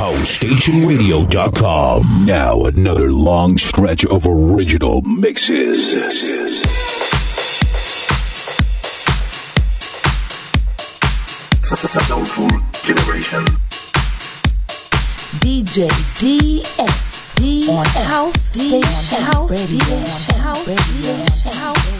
HouseStationRadio.com. Now another long stretch of original mixes. Soulful Generation. DJ DSD on House Station House Radio. House Radio.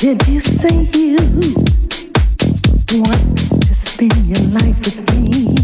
Did you say you want to spend your life with me?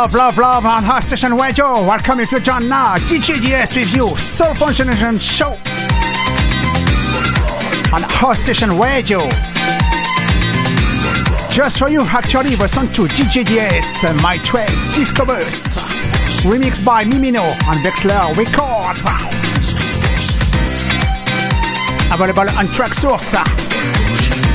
Love, love, love on House Station Radio. Welcome if you join now. DJ DS with you. Soulful Generation Show on House Station Radio. Just for you, actually, listen to DJ DS, My Track, Discovers. Remixed by Mimino on Vexler Records. Available on Traxsource.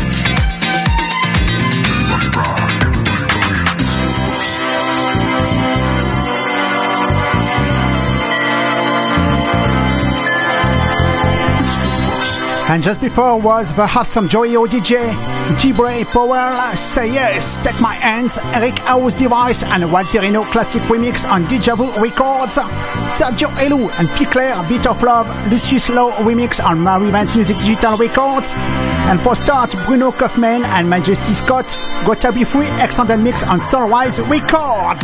And just before was the Awesome Joyo DJ, Gibre Power, Say Yes, Take My Hands, Eric House Device, and Walterino Classic Remix on Deja Vu Records, Sergio Elu and Ficlair, Beat of Love, Lucius Low Remix on Mary Vance Music Digital Records, and for start, Bruno Kaufman and Majesty Scott, Gotta Be Free Extended Mix on Sunrise Records.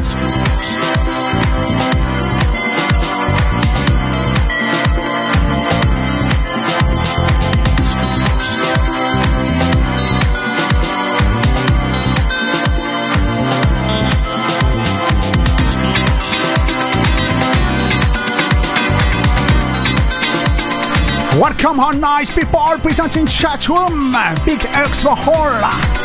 Welcome on nice people presenting chat room. Big X for all.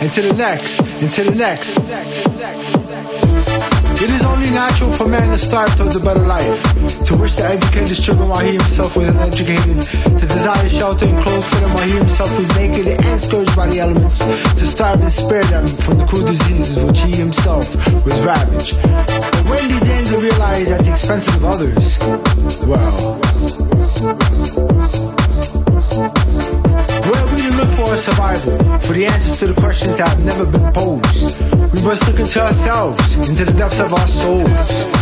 Into the next, into the next. It is only natural for man to strive towards a better life, to wish to educate his children while he himself was uneducated, to desire shelter and clothes for them while he himself was naked and scourged by the elements, to starve and spare them from the cruel diseases which he himself was ravaged. But when did then to realize at the expense of others? Well, war survival for the answers to the questions that have never been posed. We must look into ourselves, into the depths of our souls.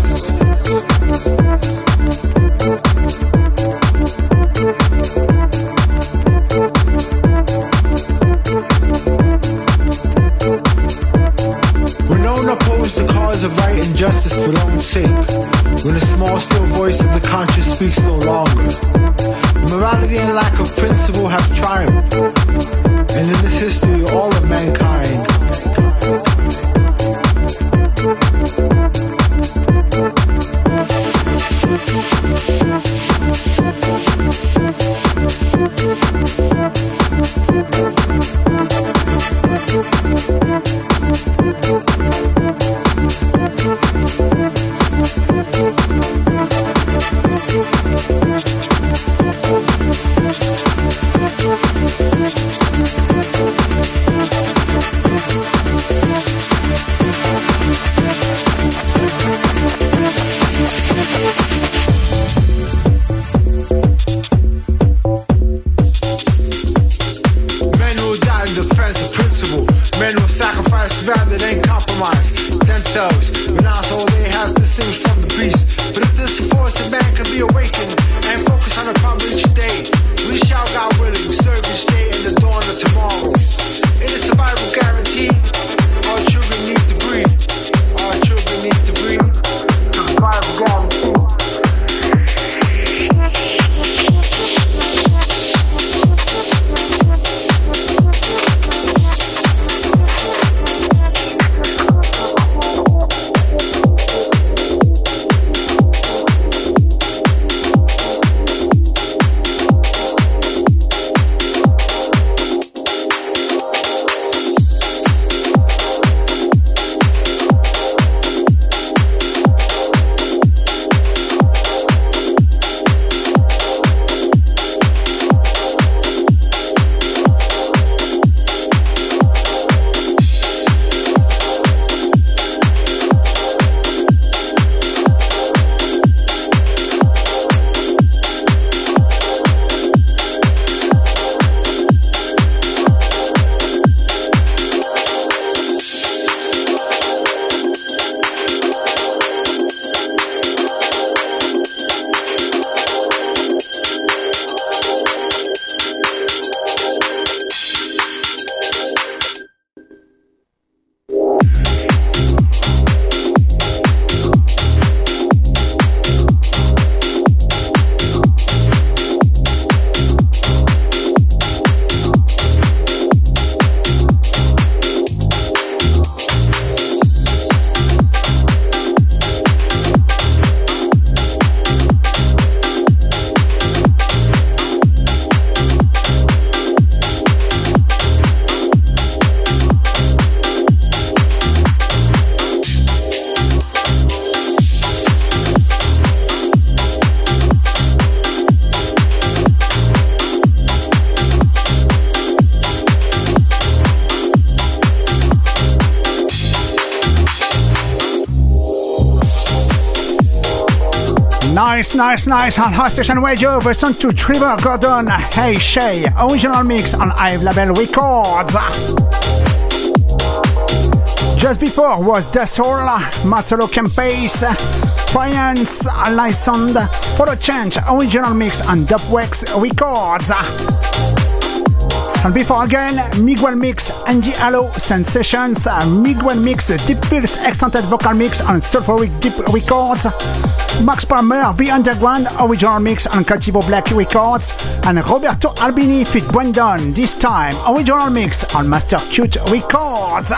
Nice, nice. On Hot Station Radio, listen to Trevor Gordon, Hey Shay, original mix on Hive Label Records. Just before was The Soul, Marcelo Kempes, Triance, licensed for the change, original mix on Dubwex Records. And before again, Miguel Migs, Andy Allo, Sensations, Miguel Migs, Deep Fields Extended Vocal Mix on Soulfuric Deep Records. Max Palmer, The Underground, original mix on Cultivo Black Records, and Roberto Albini fit Brandon, this time original mix on Master Cute Records.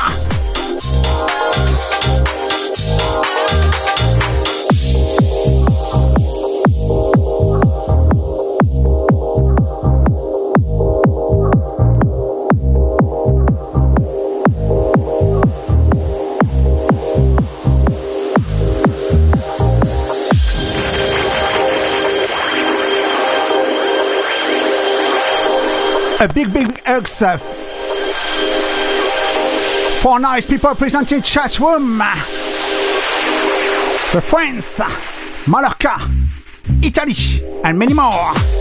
A big, big hugs for nice people present in chat room. The France, Mallorca, Italy, and many more.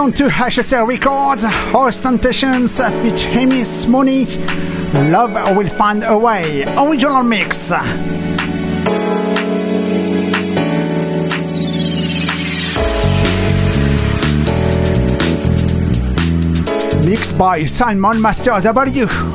Listen to HSL Records, Ostentations feat. Amy Money. Love will find a way. Original mix. Mixed by Simon Master W.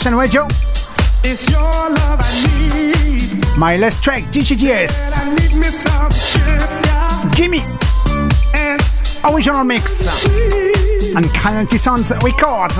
Session with Joe. My last track, DGTS. Jimmy. Original mix. And Calenty Sons Records.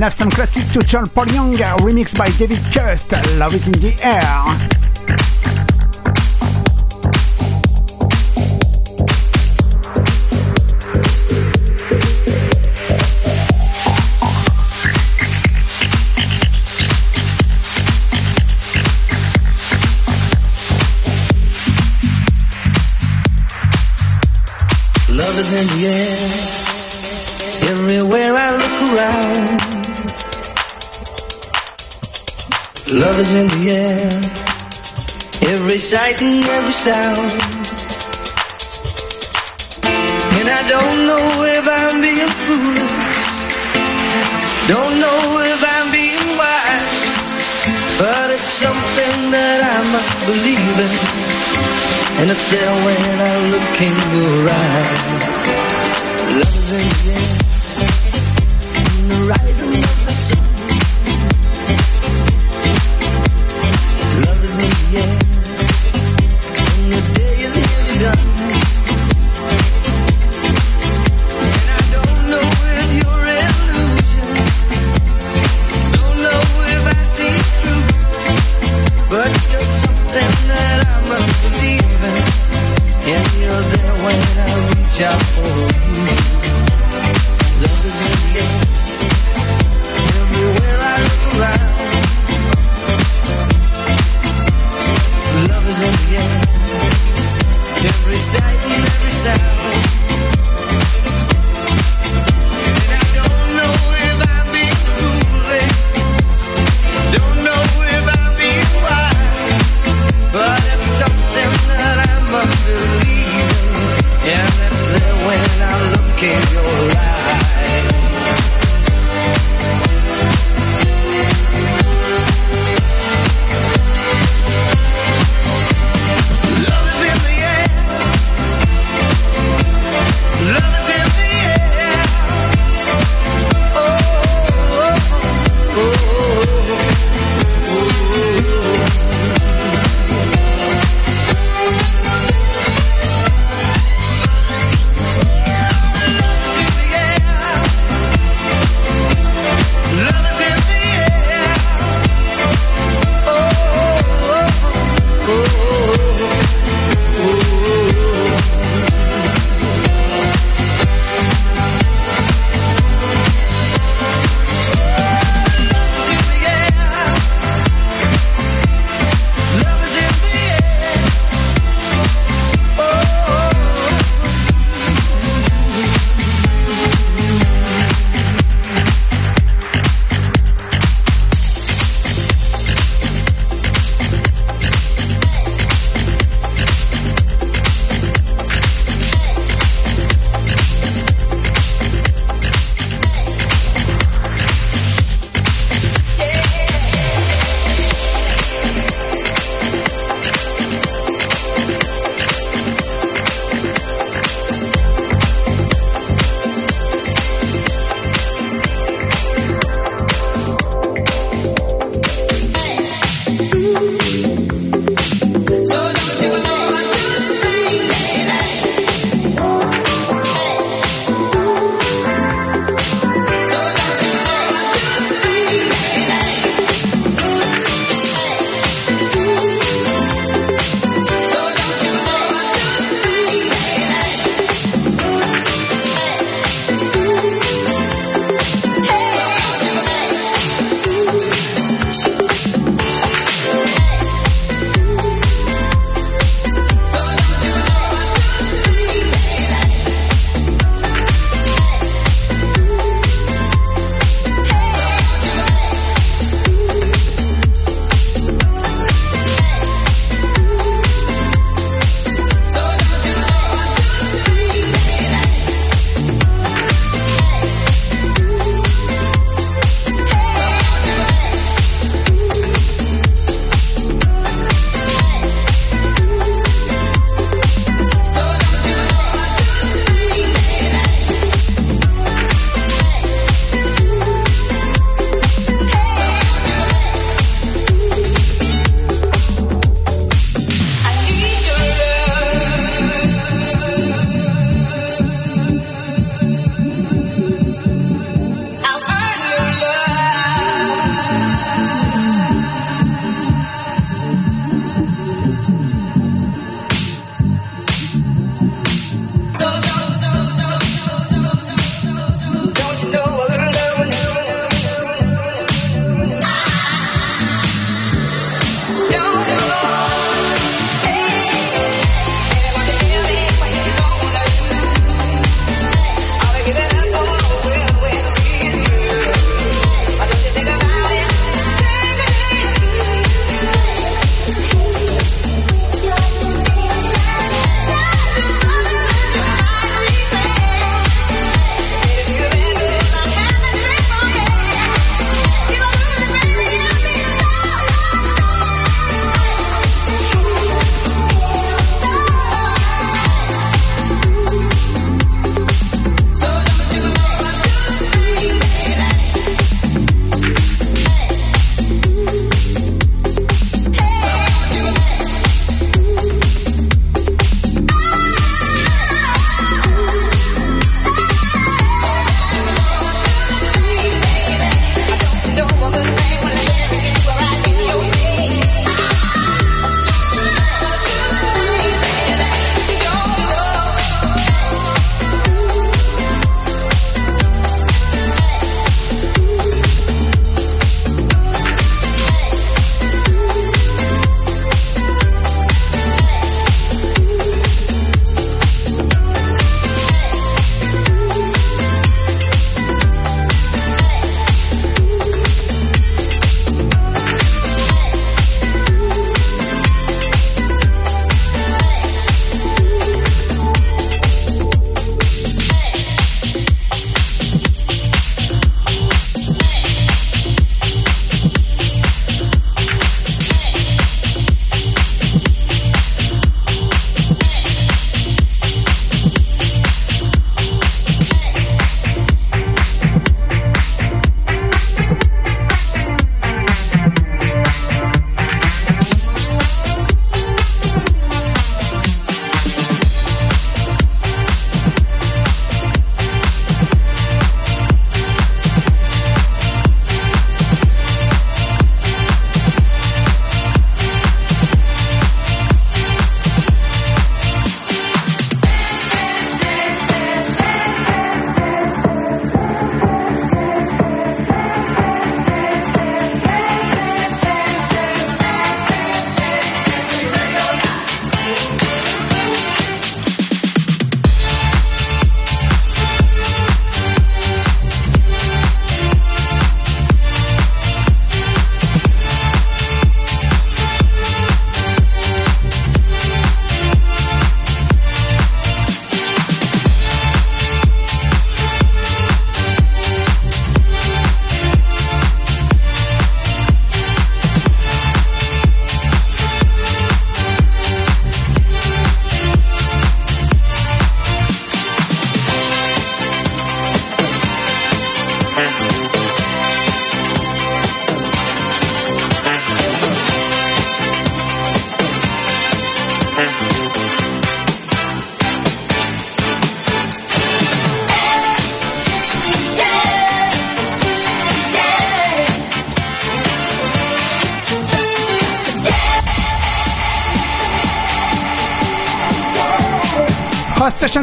Have some classic to John Paul Young, remixed by David Cust, Love is in the Air. making every sound. And I don't know if I'm being foolish. Don't know if I'm being wise. But it's something that I must believe in. And it's there when I look in your eyes. Love is Loving out for you. Love is in the air.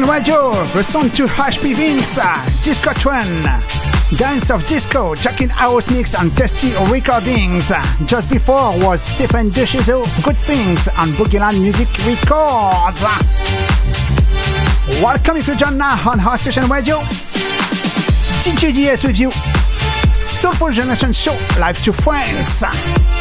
Radio, listen to HP Vince, Disco Trend, Dance of Disco, Jackin House Mix and Testy Recordings. Just before was Stephen DeShizo, Good Things on Boogieland Music Records. Welcome if you join now on House Station Radio. DJ with you. Soulful Generation Show, live to friends.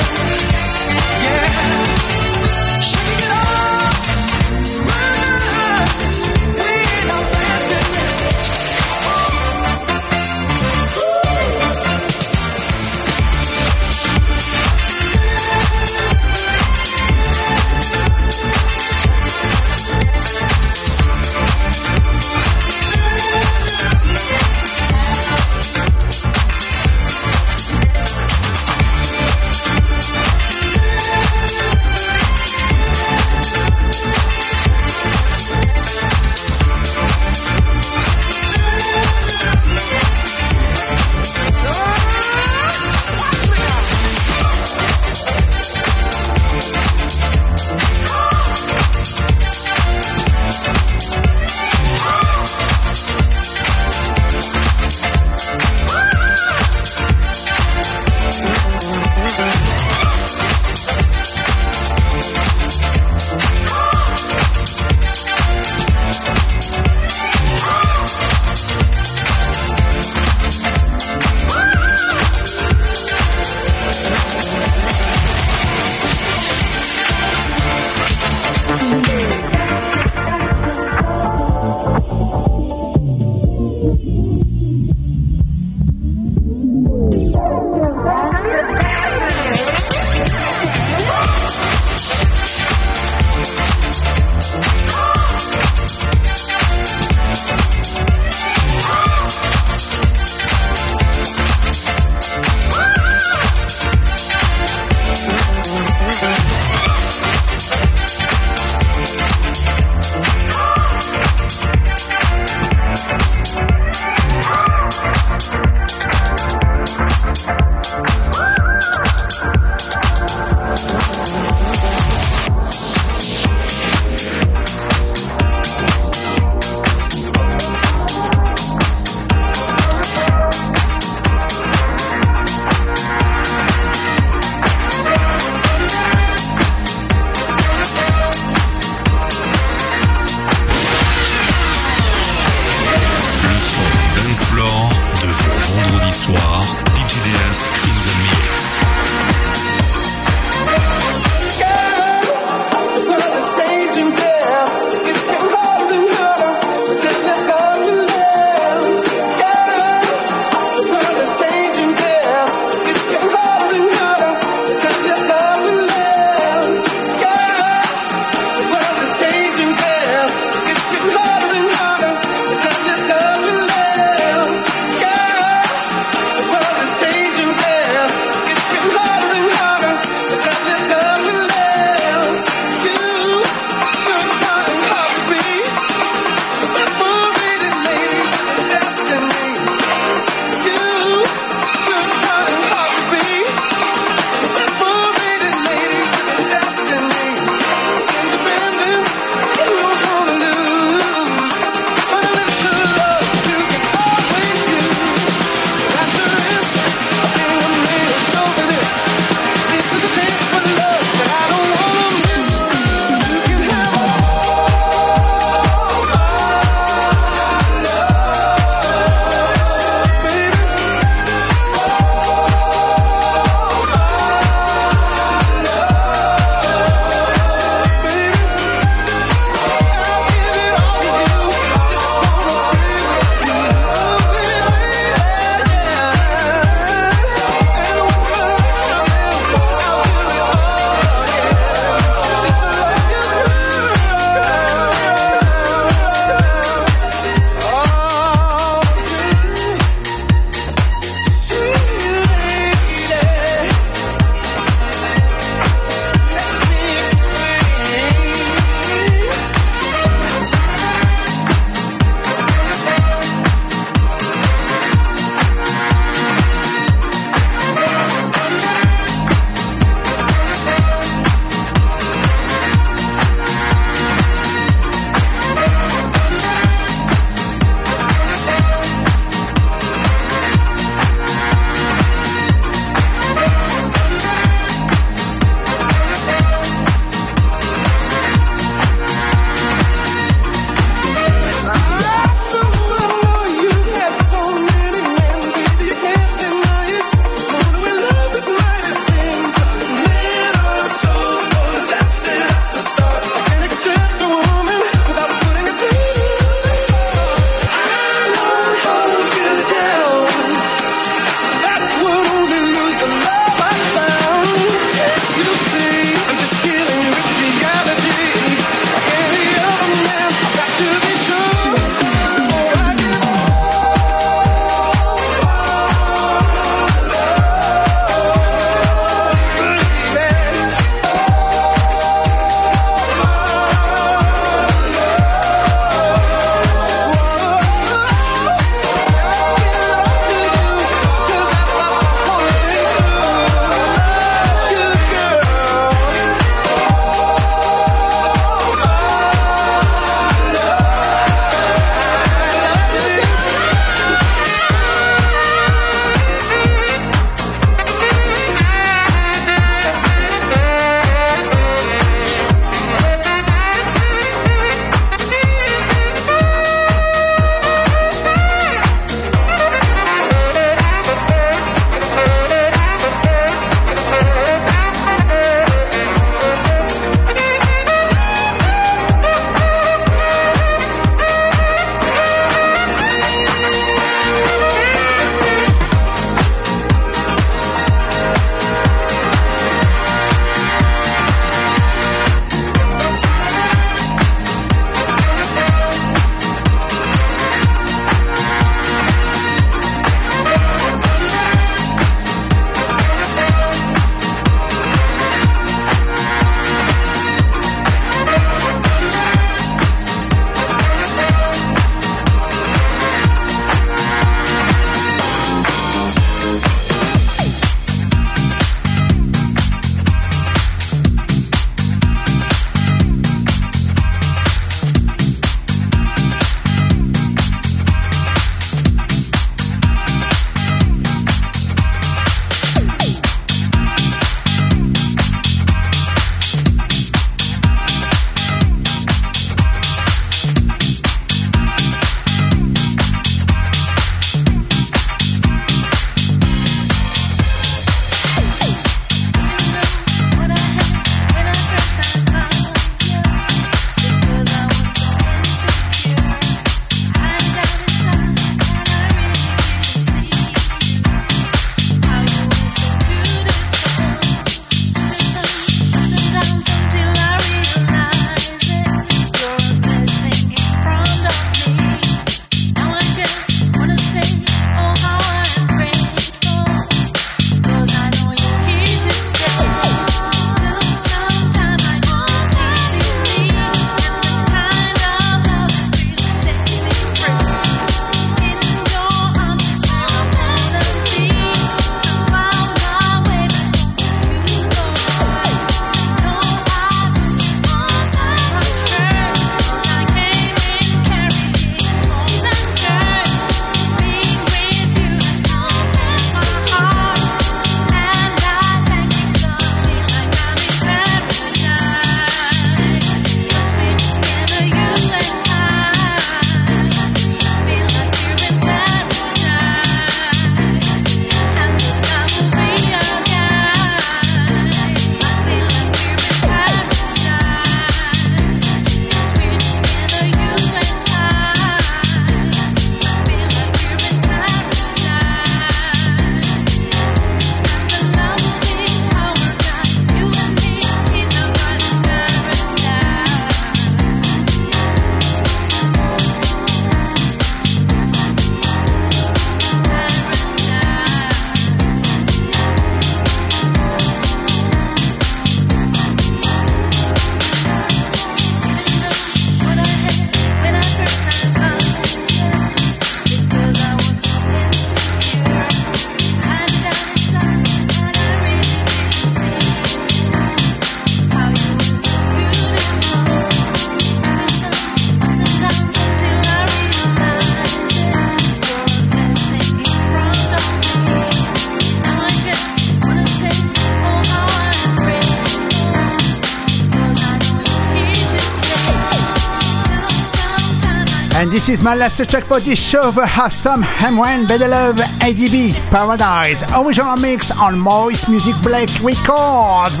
Is my last track for this show. Have some M1 Better Love ADB Paradise original mix on Maurice Music Black Records.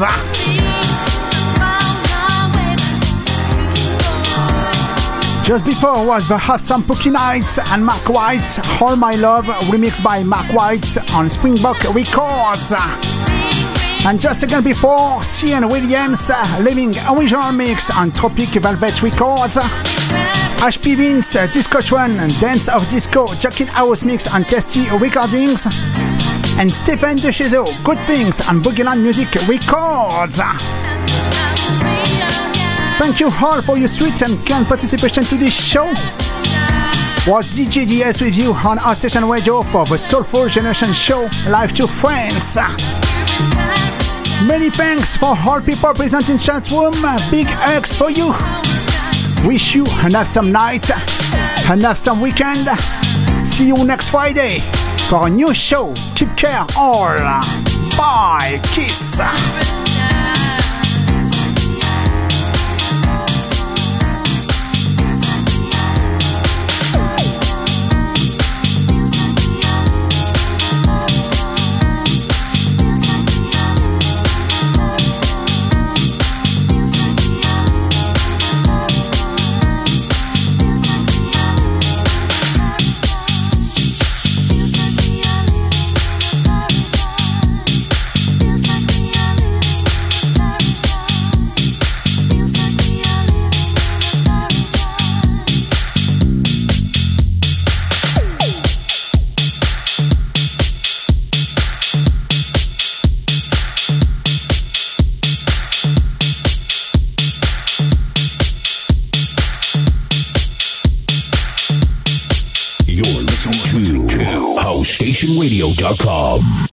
Just before was the Awesome Pookie Nights and Mark White's All My Love remixed by Mark White on Springbok Records. And just a second before, Cian Williams leaving original mix on Tropic Velvet Records. HP Vince, uh, Disco and Dance of Disco, Jackin House Mix and Testy Recordings. And Stephen DeChezo, Good Things on Boogieland Music Records. Thank you all for your sweet and kind participation to this show. Was DJ DS with you on our station radio for the Soulful Generation Show live to friends. Many thanks for all people present in chat room. Big hugs for you. Wish you an awesome night, an awesome weekend. See you next Friday for a new show. Keep care all. Bye. Kiss.